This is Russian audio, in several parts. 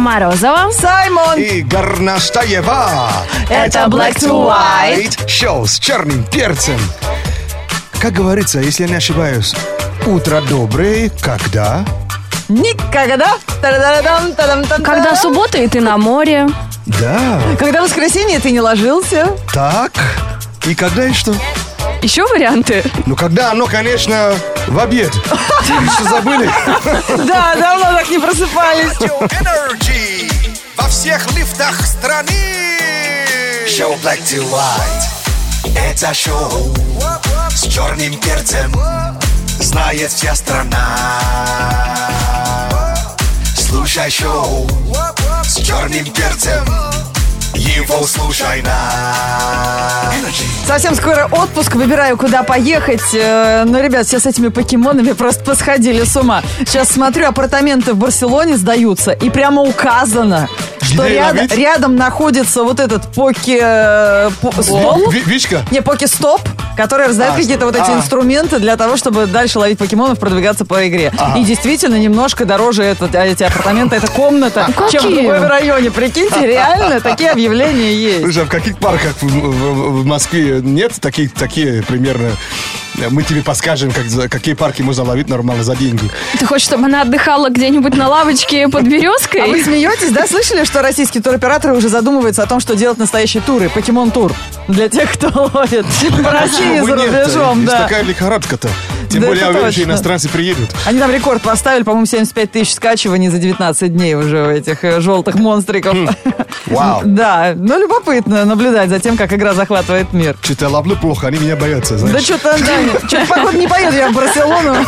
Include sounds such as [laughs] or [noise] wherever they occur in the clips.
Морозова. Саймон. И Горнаштаева. Это Black to White. Шоу с черным перцем. Как говорится, если я не ошибаюсь, утро доброе, когда? Никогда. Когда суббота, и ты на море. Да, Когда в воскресенье ты не ложился. так. И когда и что? Еще варианты? Ну, когда оно, конечно, в обед. Что, забыли? Да, давно так не просыпались. Energy во всех лифтах страны. Шоу Black to White. Это шоу с черным перцем. Знает вся страна. Слушай шоу с черным перцем. Его Energy. Совсем скоро отпуск, выбираю, куда поехать. Э, Но, ребят, все с этими покемонами просто посходили с ума. Сейчас смотрю, апартаменты в Барселоне сдаются, и прямо указано, что рядом, рядом находится вот этот поки... э. Ви- Вичка? Не, поки-стоп, который раздает А, какие-то вот эти а. инструменты для того, чтобы дальше ловить покемонов, продвигаться по игре. И действительно, немножко дороже этот, а, эти апартаменты, эта комната, чем в какие? другом районе. Прикиньте, реально, такие объявления есть. Слушай, а в каких парках в, в- в Москве нет таких, такие примерно? Мы тебе подскажем, как, какие парки можно ловить нормально за деньги. Ты хочешь, чтобы она отдыхала где-нибудь на лавочке под А вы березкой? смеетесь, да? Слышали, что российские туроператоры уже задумываются о том, что делать настоящие туры, покемон-тур? Для тех, кто ловит в России Почему за рубежом, да. такая лихорадка-то. Тем Да более, уверен, точно. иностранцы приедут. Они там рекорд поставили, по-моему, 75 тысяч скачиваний за 19 дней уже у этих э, желтых монстриков. [laughs] Вау. Да, но любопытно наблюдать за тем, как игра захватывает мир. Что-то я ловлю плохо, они меня боятся, знаешь. Да что-то, да, что-то, походу, не поеду я в Барселону. [laughs]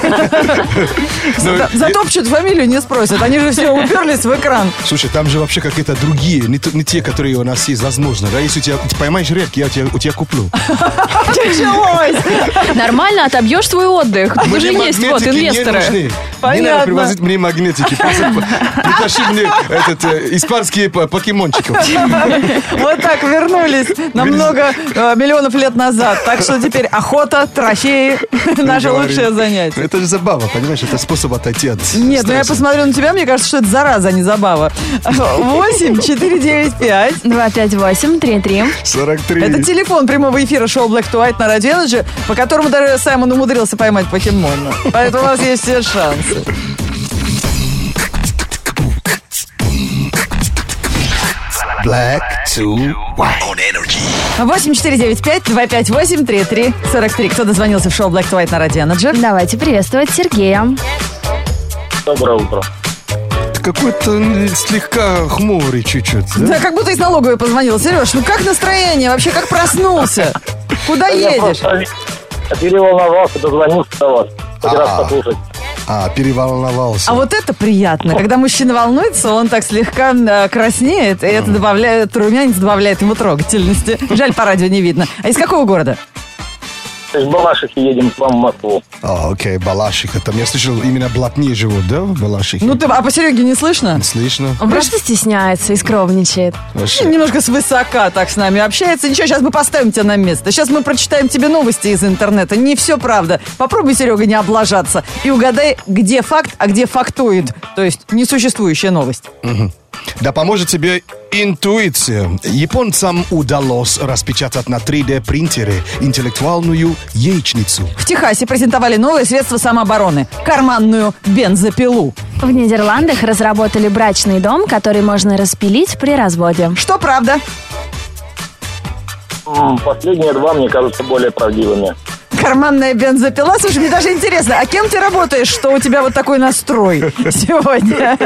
Ну, За- Затопчут фамилию, не спросят. Они же все уперлись в экран. Слушай, там же вообще какие-то другие, не те, которые у нас есть, возможно. Да? Если у тебя, ты поймаешь редкий, я у тебя, у тебя куплю. [laughs] Началось. Нормально отобьешь свой отдых. Вы же есть вот инвесторы. Нужны. Не Понятно. надо привозить мне магнитики. Притащи [laughs] мне этот, э, испанские покемончиков. [laughs] Вот так вернулись на много э, миллионов лет назад. Так что теперь охота, трофеи [laughs] наше лучшее занятие. Это же забава, понимаешь? Это способ отойти от Нет, ну я посмотрю на тебя, мне кажется, что это зараза, а не забава. 8 4 9 5 258-33. 43. Это телефон прямого эфира шоу Black to White на Radio Energy, по которому даже Саймон умудрился поймать покемона. Поэтому у вас есть все шансы. Black to white. On energy. 8495-258-3343. Кто дозвонился в шоу Black to White на Radio Energy? Давайте приветствовать Сергея. Доброе утро. Какой-то слегка хмурый чуть-чуть, да? Да, как будто из налоговой позвонил. Сереж, ну как настроение? Вообще, как проснулся? Куда Я едешь? просто переволновался, дозвонился до вас. Хоть раз А. послушать. А, переволновался. А вот это приятно. Когда мужчина волнуется, он так слегка э, краснеет, и это добавляет, румянец добавляет ему трогательности. Жаль, по радио не видно. А из какого города? Из Балашихи едем к вам в Москву. А, окей, Балашиха. Там я слышал, именно блатные живут, да, в Балашихе? Ну, ты, а по Сереге не слышно? Слышно. Он просто стесняется и скромничает. Вообще. Немножко свысока так с нами общается. Ничего, сейчас мы поставим тебя на место. Сейчас мы прочитаем тебе новости из интернета. Не все правда. Попробуй, Серега, не облажаться. И угадай, где факт, а где фактоид. То есть несуществующая новость. Да поможет тебе интуиция. Японцам удалось распечатать на 3D-принтере интеллектуальную яичницу. В Техасе презентовали новое средство самообороны – карманную бензопилу. В Нидерландах разработали брачный дом, который можно распилить при разводе. Что правда? Последние два, мне кажутся, более правдивыми. Карманная бензопила. Слушай, мне даже интересно, а кем ты работаешь, что у тебя вот такой настрой [laughs] сегодня?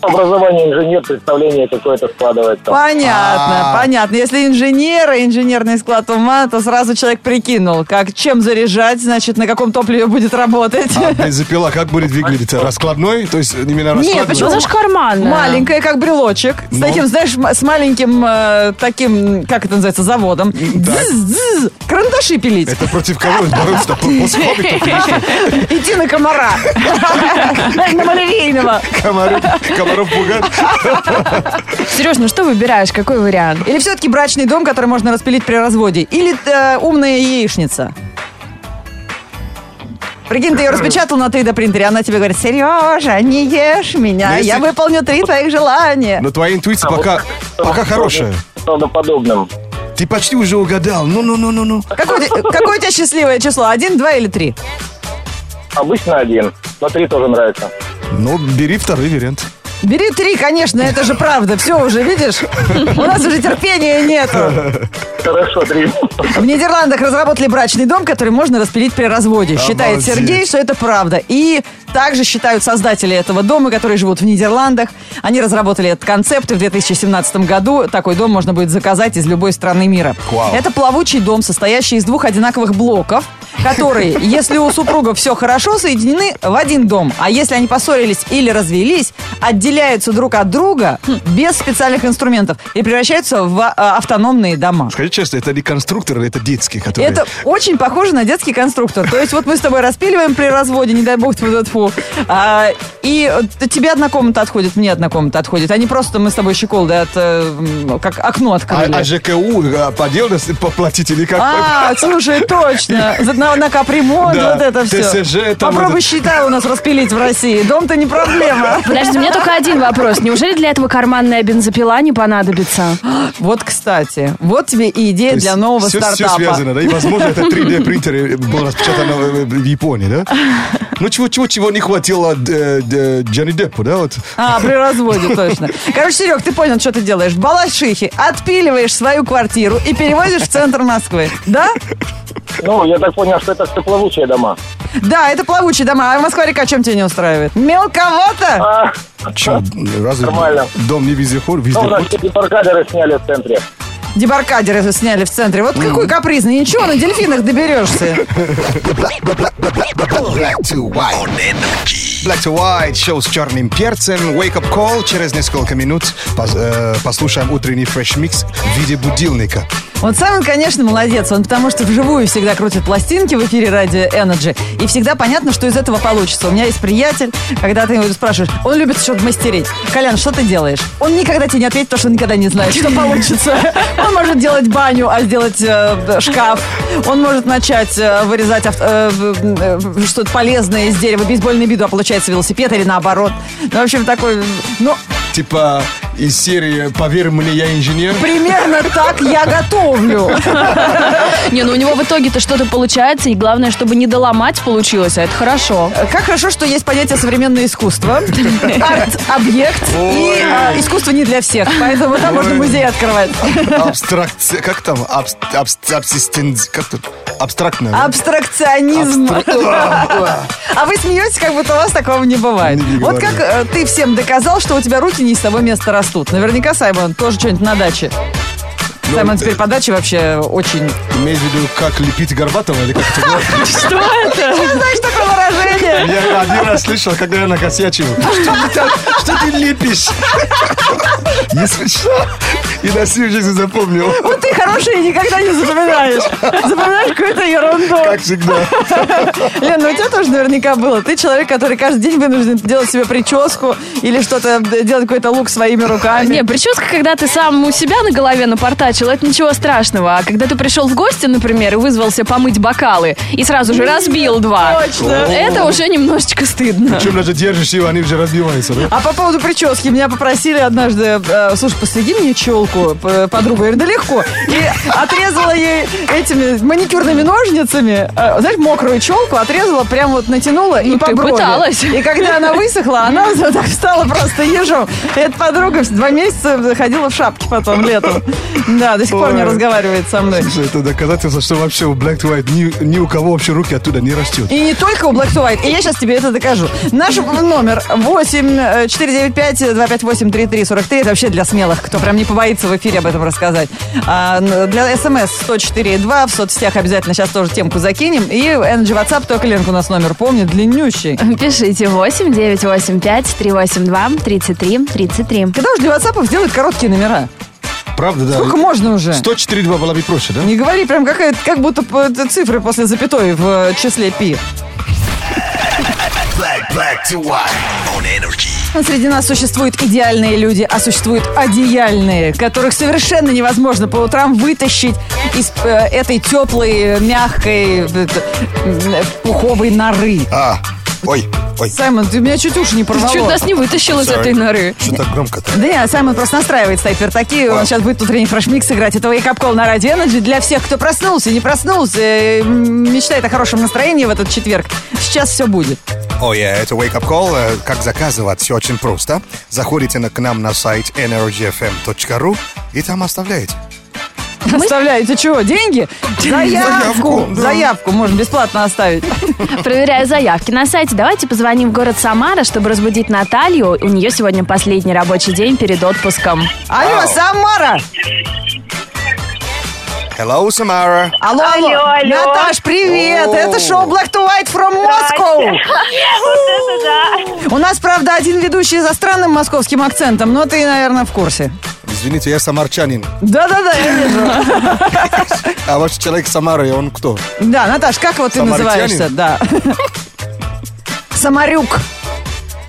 Образование инженер, представление какое-то складывается. Понятно, А. понятно. Если инженер, и инженерный склад ума, то сразу человек прикинул, как чем заряжать, значит, на каком топливе будет работать. А бензопила [laughs] как будет выглядеть? Раскладной? То есть именно раскладной? почему? Ну, это ж карманная. Маленькая, как брелочек. С Ну. таким, знаешь, с маленьким э, таким, как это называется, заводом. Дзз-дзз. Карандаши пилить. Это против кого бороться? После хоббитов или что? [laughs] Иди на комара. [laughs] На малярийного. Комаров, комаров пугать? Сереж, ну что выбираешь? Какой вариант? Или все-таки брачный дом, который можно распилить при разводе? Или э, умная яичница? Прикинь, ты ее распечатал на 3D принтере, она тебе говорит, Сережа, не ешь меня, Но если- я выполню три твоих желания. Но твоя интуиция А, пока, пока хорошая. Правдоподобным. Ты почти уже угадал. Ну-ну-ну-ну-ну. Какое, какое у тебя счастливое число? Один, два или три? Обычно один, но три тоже нравится. Ну, бери второй вариант. Бери три, конечно, это же правда. Все уже, видишь? У нас уже терпения нету. Хорошо, три. В Нидерландах разработали брачный дом, который можно распилить при разводе. Считает. Сергей, что это правда. И также считают создатели этого дома, которые живут в Нидерландах. Они разработали этот концепт, и в 2017 году такой дом можно будет заказать из любой страны мира. Вау. Это плавучий дом, состоящий из двух одинаковых блоков, которые, если у супругов все хорошо, соединены в один дом. А если они поссорились или развелись, отделяются друг от друга без специальных инструментов и превращаются в а, автономные дома. Скажи честно, это не конструктор, это детский, который... Это очень похоже на детский конструктор. То есть вот мы с тобой распиливаем при разводе, не дай бог, тьфу тьфу а, И э, тебе одна комната отходит, мне одна комната отходит. Они просто, мы с тобой щеколды от, э, как окно А, открыли. а ЖКУ а, поделно с- поплатить или как? А, слушай, точно. [laughs] За- На, на капремонт, Да, вот это все. ТСЖ там Попробуй это- считай у нас распилить в России. Дом-то не проблема. Подожди, у меня только один вопрос. Неужели для этого карманная бензопила не понадобится? [gasps] Вот, кстати, вот тебе и идея для нового все, стартапа. связано, да? И, возможно, это 3D принтер был распечатан э, в Японии, да? [laughs] Ну, чего-чего не хватило э, э, Джонни Деппу, да? Вот. А, при разводе, [laughs] точно. Короче, Серег, ты понял, что ты делаешь. В Балашихе отпиливаешь свою квартиру и перевозишь в центр Москвы. Да? Ну, я так понял, что это все плавучие дома. Да, это плавучие дома. А Москва-река чем тебя не устраивает? Мелковато? А, Че, разве Нормально. дом не вездеход? ну, у нас паркадеры сняли в центре. Дебаркадеры сняли в центре. Вот какой капризный. Ничего, на дельфинах доберешься. Black to white. Black to white, шоу с черным перцем. Wake up call. Через несколько минут пос- э, послушаем утренний фреш микс в виде будильника. Вот сам он, конечно, молодец. Он потому что вживую всегда крутит пластинки в эфире радио Energy. И всегда понятно, что из этого получится. У меня есть приятель, когда ты его спрашиваешь, он любит что-то мастерить. Колян, что ты делаешь? Он никогда тебе не ответит, потому что он никогда не знает, что получится. Он может делать баню, а сделать э, шкаф. Он может начать э, вырезать авто- э, э, что-то полезное из дерева, бейсбольный биду, а получается велосипед или наоборот. Ну, в общем, такой... Ну, Типа из серии «Поверь мне, я инженер». примерно так я готовлю. Не, ну у него в итоге-то что-то получается, и главное, чтобы не доломать получилось, а это хорошо. Как хорошо, что есть понятие современное искусство, арт-объект и а, искусство не для всех, поэтому там можно музей открывать. Абстракция, как там? Абс- абс- абсистен- как тут? Абстрактно. да? Абстракционизм. А вы смеетесь, как будто у вас такого не бывает. Вот как э, ты всем доказал, что у тебя руки не с того места растут. Наверняка Саймон тоже что-нибудь на даче. Ну, Саймон теперь по даче вообще очень... Имеешь в виду, как лепить Горбатова или как это? [laughs] Что это? Знаешь такое выражение? Я один раз слышал, когда я накосячил. Что ты, там- что ты лепишь? Если что, и на всю жизнь запомнил. Вот ты хорошее никогда не запоминаешь. Запоминаешь какую-то ерунду. Как всегда. Лен, ну у тебя тоже наверняка было. Ты человек, который каждый день вынужден делать себе прическу или что-то, э, делать какой-то лук своими руками. Не, прическа, когда ты сам у себя на голове напортачил, это ничего страшного. А когда ты пришел в гости, например, и вызвался помыть бокалы, и сразу же разбил два, Точно. Это уже немножечко стыдно. Чем даже держишь его, они уже разбиваются, да? А по поводу прически, меня попросили однажды, э, слушай, посреди мне челку, подруга, я говорю, да легко. И отрезала ей этими маникюрными ножницами, э, знаешь, мокрую челку, отрезала, прям вот натянула и Ну, по ты брови. пыталась. И когда она высохла, она так стала просто ежом. И эта подруга два месяца ходила в шапке потом летом. Да, до сих пор не разговаривает со мной. Слушай, Это доказательство, что вообще у Black White ни, ни у кого вообще руки оттуда не растет. И не только у Black White. И я сейчас тебе это докажу. Наш номер 8 495 258 3343. Это вообще для смелых, кто прям не побоится в эфире об этом рассказать. А, для смс 104.2 в соцсетях обязательно сейчас тоже темку закинем. И Energy WhatsApp, только Ленка у нас номер помнит, длиннющий. Пишите 8 985 382 33 33. Когда уж для WhatsApp сделают короткие номера? Правда, да? Сколько можно уже? 104.2 было бы проще, да? Не говори прям какая как будто цифры после запятой в числе пи. Black, to white on energy. Среди нас существуют идеальные люди, а существуют одеяльные, которых совершенно невозможно по утрам вытащить из э, этой теплой, мягкой, э, э, пуховой норы. А, ой, ой. Саймон, ты меня чуть уши не Ты порвало. чуть нас не вытащил из Sorry. этой норы. Что так громко-то? Да нет, Саймон просто настраивает снайпер такие. Он сейчас будет утренний фрешмикс играть. Это Wake Up Call на Радио Energy для всех, кто проснулся, не проснулся, э, мечтает о хорошем настроении в этот четверг. Сейчас все будет. Ой, э, это Wake Up Call. Э, Как заказывать? Все очень просто. Заходите на, к нам на сайт energyfm.ru и там оставляете. Оставляете чего? Деньги? Заявку. Заявку, да. Заявку можно бесплатно оставить. [laughs] Проверяю заявки на сайте. Давайте позвоним в город Самара, чтобы разбудить Наталью. У нее сегодня последний рабочий день перед отпуском. Алло. Самара! Hello, Самара. Алло, алло. Алло. Наташ, привет! О. Это шоу Black to White from Moscow. Вот это да. У нас, правда, один ведущий за странным московским акцентом, но ты, наверное, в курсе. Извините, я самарчанин. Да-да-да, я вижу. А ваш человек Самары, он кто? Да, Наташ, как вот ты называешься? Да. Самарюк.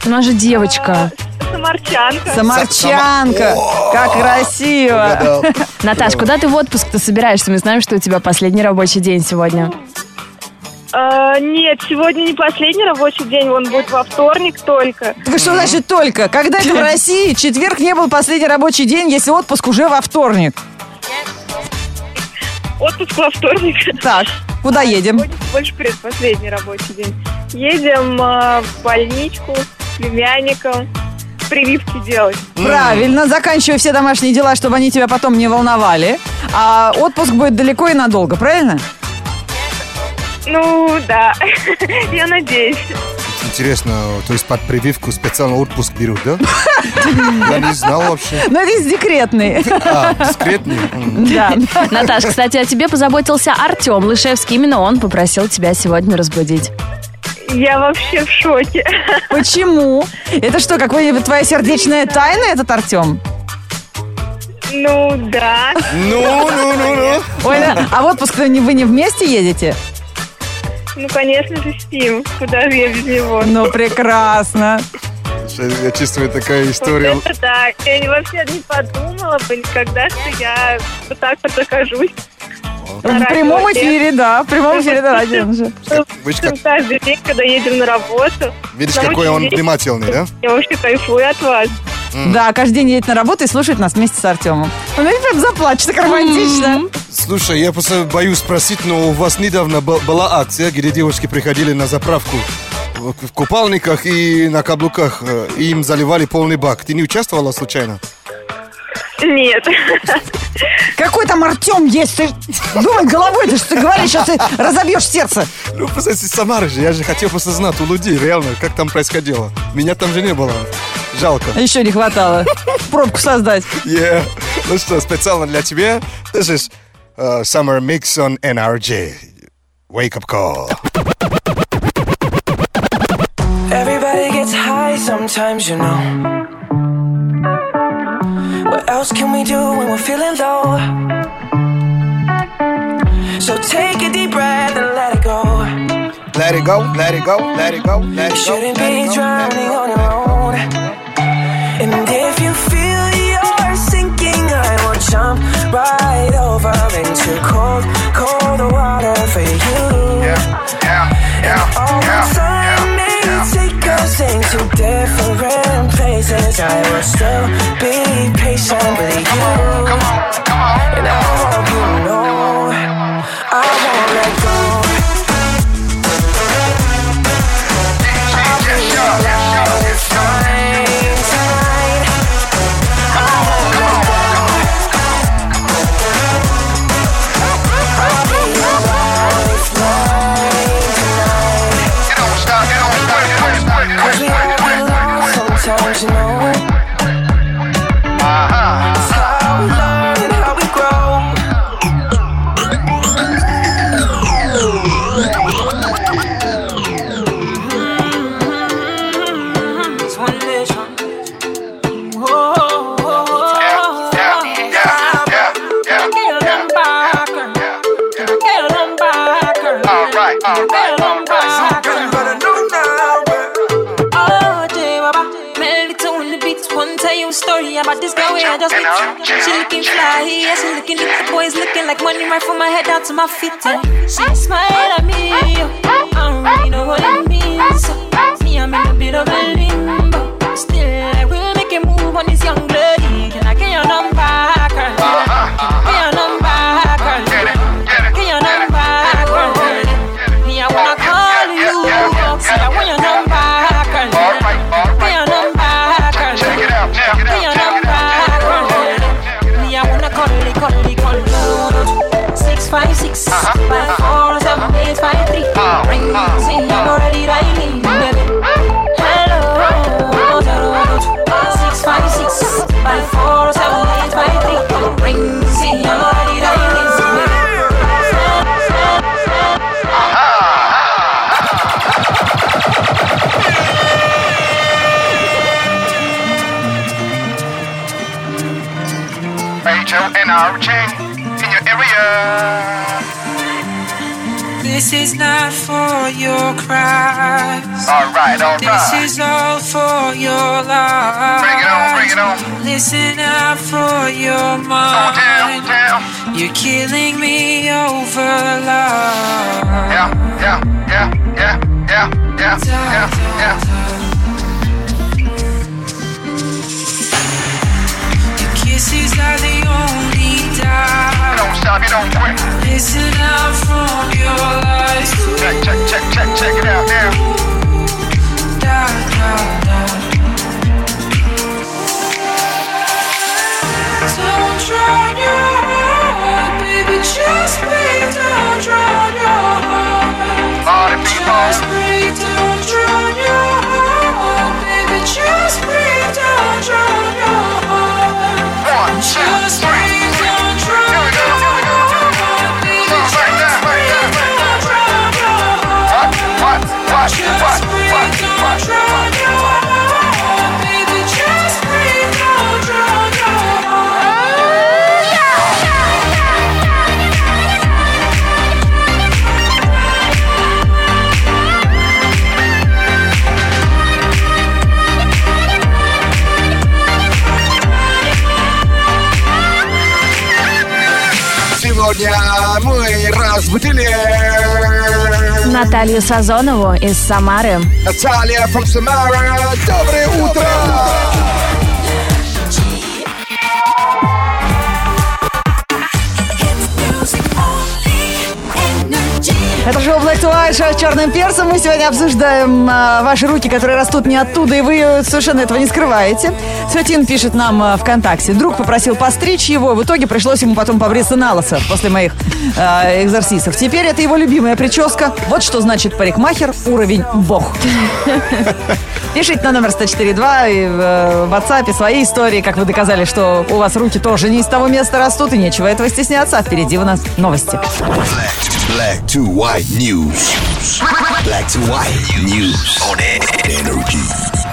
У нас же девочка. Самарчанка. Самарчанка. Сама- Как красиво. Угадал. [laughs] Наташ, куда ты в отпуск-то собираешься? Мы знаем, что у тебя последний рабочий день сегодня. А, нет, сегодня не последний рабочий день, он будет во вторник только. Так что значит только? Когда это в [laughs] России четверг не был последний рабочий день, если отпуск уже во вторник? Отпуск во вторник. Так, куда едем? Сегодня больше предпоследний рабочий день. Едем а, в больничку с племянником прививки делать. Правильно, заканчивай все домашние дела, чтобы они тебя потом не волновали. А отпуск будет далеко и надолго, правильно? Ну, да. [laughs] Я надеюсь. Интересно, то есть под прививку специально отпуск берут, да? Я не знал вообще. Но это декретный. А, дискретный? Да. Наташ, кстати, о тебе позаботился Артем Лышевский. Именно он попросил тебя сегодня разбудить. Я вообще в шоке. [laughs] Почему? Это что, какая-нибудь твоя сердечная тайна, этот Артем? Ну, да. Ну, ну, ну, ну. Ой, да. А в отпуск вы не, вы не вместе едете? Ну, конечно же, спим. Куда же я без него? Ну, прекрасно. Я чувствую такая история. Вот это да. Я вообще не подумала бы никогда, что я вот так вот окажусь. В прямом эфире, да, в прямом эфире на радио [laughs] уже. Каждый день, когда едем на работу. Видишь, какой он внимательный, да? Я вообще кайфую от вас. Да, каждый день едет на работу и слушает нас вместе с Артемом. Он прям заплачет, так романтично. Слушай, я просто боюсь спросить, но у вас недавно был- была акция, где девушки приходили на заправку в в купальниках и на каблуках, э, и им заливали полный бак. Ты не участвовала случайно? Нет. Какой там Артем есть? Ты думай головой, ты что ты говоришь, сейчас ты разобьешь сердце. Ну, просто из Самары же, я же хотел просто знать у людей, реально, как там происходило. Меня там же не было. Жалко. Еще не хватало пробку создать. Yeah. Ну что, специально для тебя, this is uh, Summer Mix on NRJ. Wake up call. Everybody gets high sometimes, you know. What else can we do when we're feeling low? So take a deep breath and let it go. Let it go, let it go, let it go, let it go. Shouldn't let be it go, drowning let on it your own. And if you feel you're sinking, I will jump right over into cold, cold water for you. Yeah, All the time may take us into different places. I will still be somebody you. Come on, come on, come on. And I ma in. This is not for your cries. Alright, alright. This is all for your lies. Bring it on, bring it on. Listen out for your mind. down, down. You're killing me over love. Yeah, yeah, yeah, yeah, yeah, yeah, yeah, yeah. Stop, you don't quit. Listen out from your lies. Check, check, check, check, check it out now. Da, da, Сегодня мы разбудили Наталью Сазонову из Самары. Наталья from Samara. Доброе утро! Это шоу Black to White, шоу с черным перцем. Мы сегодня обсуждаем а, ваши руки, которые растут не оттуда, и вы совершенно этого не скрываете. Светин пишет нам а, ВКонтакте. Друг попросил постричь его, в итоге пришлось ему потом побриться на лысо после моих а, экзорсисов. Теперь это его любимая прическа. Вот что значит парикмахер, уровень бог. [laughs] Пишите на номер 104.2 и в, э, в WhatsApp свои истории, как вы доказали, что у вас руки тоже не из того места растут, и нечего этого стесняться. А впереди у нас новости. Black to white news. Black to white news on energy.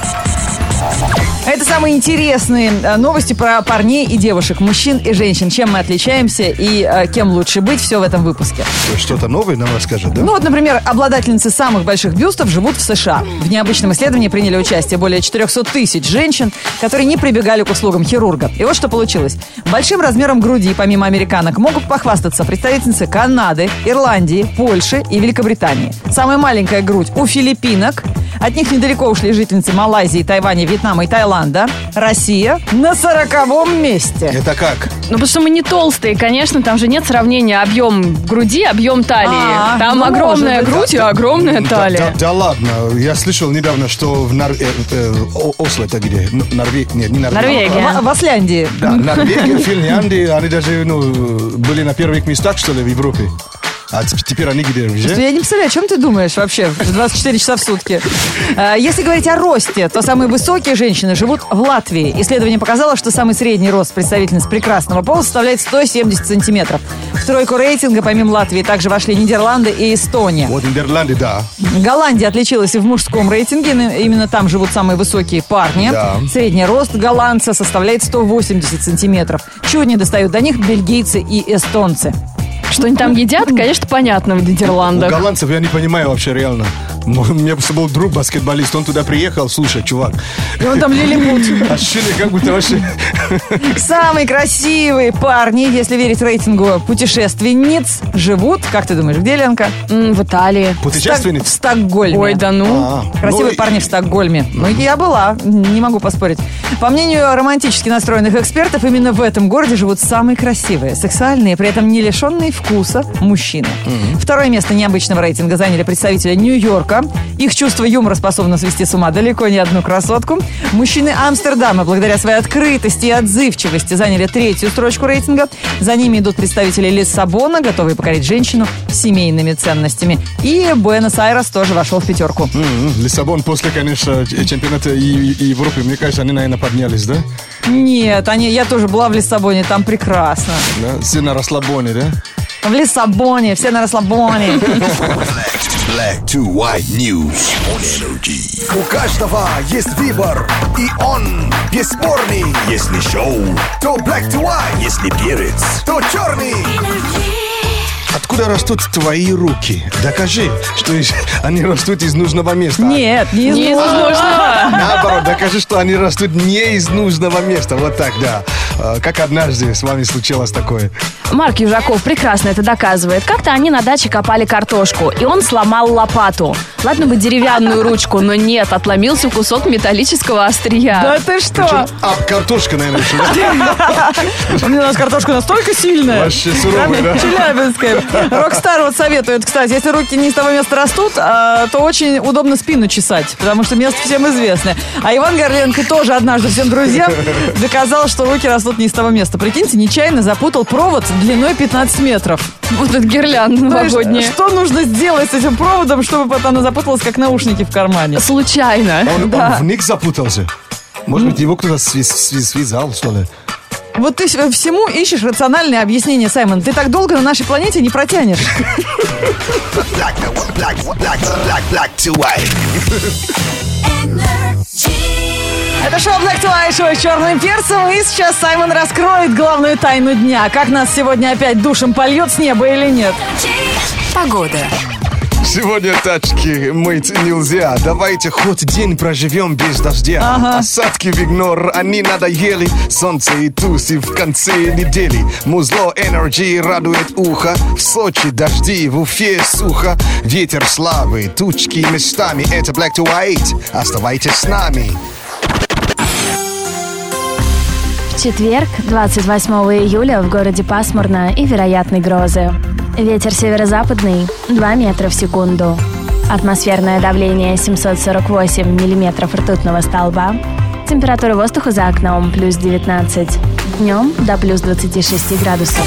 Это самые интересные э, новости про парней и девушек, мужчин и женщин. Чем мы отличаемся и э, кем лучше быть, все в этом выпуске. Что-то новое нам расскажет, да? Ну вот, например, обладательницы самых больших бюстов живут в США. В необычном исследовании приняли участие более 400 тысяч женщин, которые не прибегали к услугам хирурга. И вот что получилось. Большим размером груди, помимо американок, могут похвастаться представительницы Канады, Ирландии, Польши и Великобритании. Самая маленькая грудь у филиппинок. От них недалеко ушли жительницы Малайзии, Тайваня, Вьетнама и Таиланда. Россия на сороковом месте. Это как? Ну, потому что мы не толстые, конечно, там же нет сравнения объем груди, объем талии. А, там ну, огромная может грудь и огромная Да, талия. да- да ладно, я слышал недавно, что в Нор... э, э, Осло это где? Н- Норвегия? Нет, не Норвегия. Норвегия. В, в Асляндии. Да, Норвегия, Финляндия, они даже ну, были на первых местах, что ли, в Европе. А теп- теперь они? Слушай, Где? Я не представляю, о чем ты думаешь вообще в 24 часа в сутки. А, Если говорить о росте, то самые высокие женщины живут в Латвии. Исследование показало, что самый средний рост представительниц прекрасного пола составляет 170 сантиметров. В тройку рейтинга помимо Латвии также вошли Нидерланды и Эстония. Вот Нидерланды, да. Голландия отличилась и в мужском рейтинге. Именно- Именно там живут самые высокие парни. Да. Средний рост голландца составляет 180 сантиметров. Чуть не достают до них бельгийцы и эстонцы. Что они там едят, конечно, понятно в У Нидерландах. голландцев я не понимаю вообще реально. У меня просто был друг баскетболист, он туда приехал, слушай, чувак, И он там лилипут. [laughs] ощущение, как будто вообще... Самые красивые парни, если верить рейтингу путешественниц, живут, как ты думаешь, где, Ленка? В Италии. В Путешественниц? Стокгольме. Ой, да ну. А, Красивые ну, парни в Стокгольме. Ну, я была, не могу поспорить. По мнению романтически настроенных экспертов, именно в этом городе живут самые красивые, сексуальные, при этом не лишенные вкуса мужчины. Второе место необычного рейтинга заняли представители Нью-Йорка. Их чувство юмора способно свести с ума далеко не одну красотку. Мужчины Амстердама, благодаря своей открытости и отзывчивости, заняли третью строчку рейтинга. За ними идут представители Лиссабона, готовые покорить женщину семейными ценностями. И Буэнос-Айрес тоже вошел в пятерку. М, Лиссабон после, конечно, чемпионата и- и Европы, мне кажется, они, наверное, поднялись, да? Нет, они, я тоже была в Лиссабоне, там прекрасно. да? Все на расслабоне, да? В Лиссабоне, все на расслабоне. [laughs] Black to white news on energy. У каждого есть выбор, и он бесспорный. Если шоу, то black to white. Если перец, то черный. Откуда растут твои руки? Докажи, что из- [laughs] они растут из нужного места. Нет, не из Не нужного. Наоборот, докажи, что они растут не из нужного места. Вот так, да. А, Как однажды с вами случилось такое. Марк Южаков прекрасно это доказывает. Как-то они на даче копали картошку, и он сломал лопату. Ладно бы деревянную ручку, но нет, отломился кусок металлического острия. Да ты что? А, картошка, наверное, еще, да? [laughs] У нас картошка настолько сильная. Вообще суровая, да? Челябинская. Рокстар вот советует, кстати, если руки не из того места растут, а, то очень удобно спину чесать, потому что место всем известное. А Иван Горленко тоже однажды всем друзьям доказал, что руки растут не из того места. Прикиньте, нечаянно запутал провод длиной 15 метров. Вот эта гирлянда То есть, новогодняя. что нужно сделать с этим проводом, чтобы потом она запуталась, как наушники в кармане? Случайно. Он, он Да. в них запутался. Может быть, его кто-то связал, что ли? Вот ты всему ищешь рациональное объяснение, Саймон. Ты так долго на нашей планете не протянешь. Это шоу Black to White, шоу с черным перцем. И сейчас Саймон раскроет главную тайну дня. Как нас сегодня опять душем польет с неба или нет? Погода. Сегодня тачки мыть нельзя. Давайте хоть день проживем без дождя. Осадки в игнор, они надоели. Солнце и тусы в конце недели. Музло Energy радует ухо. В Сочи дожди, в Уфе сухо. Ветер слабый, тучки местами. Это Black to White. Оставайтесь с нами. В четверг, 28 июля, в городе пасмурно и вероятны грозы. Ветер северо-западный 2 метра в секунду. Атмосферное давление 748 миллиметров ртутного столба. Температура воздуха за окном плюс 19. Днем до плюс 26 градусов.